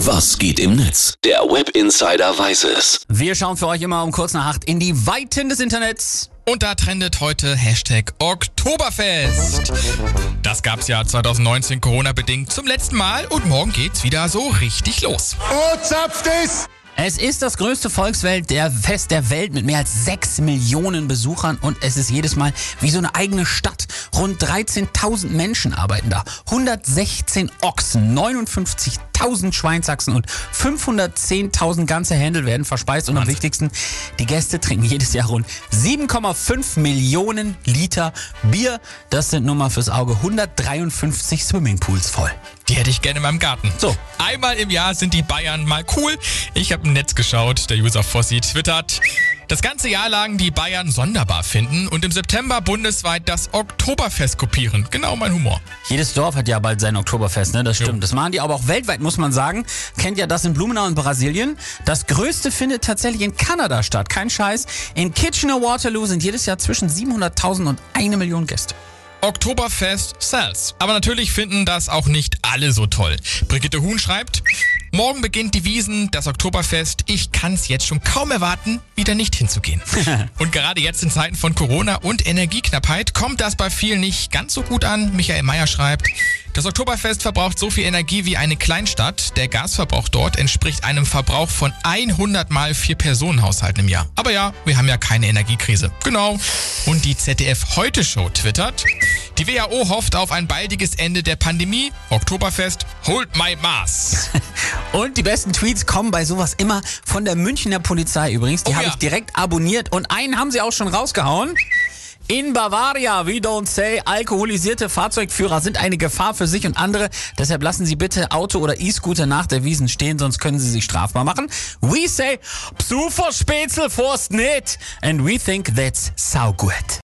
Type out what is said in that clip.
Was geht im Netz? Der Web Insider weiß es. Wir schauen für euch immer um kurz nach acht in die Weiten des Internets. Und da trendet heute Hashtag Oktoberfest. Das gab's ja 2019 Corona-bedingt zum letzten Mal und morgen geht's wieder so richtig los. Oh, zapft es! Es ist das größte Volksfest der Fest der Welt mit mehr als 6 Millionen Besuchern und es ist jedes Mal wie so eine eigene Stadt. Rund 13.000 Menschen arbeiten da. 116 Ochsen, 59.000 Schweinsachsen und 510.000 ganze Händel werden verspeist. Und am wichtigsten, die Gäste trinken jedes Jahr rund 7,5 Millionen Liter Bier. Das sind nur mal fürs Auge 153 Swimmingpools voll. Die hätte ich gerne in meinem Garten. So. Einmal im Jahr sind die Bayern mal cool. Ich habe im Netz geschaut, der User Fossi twittert. Das ganze Jahr lang die Bayern sonderbar finden und im September bundesweit das Oktoberfest kopieren. Genau mein Humor. Jedes Dorf hat ja bald sein Oktoberfest, ne? Das stimmt. Das machen die aber auch weltweit, muss man sagen. Kennt ja das in Blumenau in Brasilien. Das größte findet tatsächlich in Kanada statt. Kein Scheiß. In Kitchener-Waterloo sind jedes Jahr zwischen 700.000 und eine Million Gäste. Oktoberfest sells. Aber natürlich finden das auch nicht alle so toll. Brigitte Huhn schreibt, morgen beginnt die Wiesen, das Oktoberfest. Ich kann's jetzt schon kaum erwarten, wieder nicht hinzugehen. und gerade jetzt in Zeiten von Corona und Energieknappheit kommt das bei vielen nicht ganz so gut an. Michael Meyer schreibt, das Oktoberfest verbraucht so viel Energie wie eine Kleinstadt. Der Gasverbrauch dort entspricht einem Verbrauch von 100 mal vier Personenhaushalten im Jahr. Aber ja, wir haben ja keine Energiekrise. Genau. Und die ZDF Heute Show twittert. Die WHO hofft auf ein baldiges Ende der Pandemie. Oktoberfest, hold my Maß. Und die besten Tweets kommen bei sowas immer von der Münchner Polizei übrigens. Die Oh habe ja. ich direkt abonniert und einen haben sie auch schon rausgehauen. In Bavaria, we don't say, alkoholisierte Fahrzeugführer sind eine Gefahr für sich und andere. Deshalb lassen Sie bitte Auto oder E-Scooter nach der Wiesen stehen, sonst können Sie sich strafbar machen. We say, Psuferspätzl forst nicht. And we think that's so good.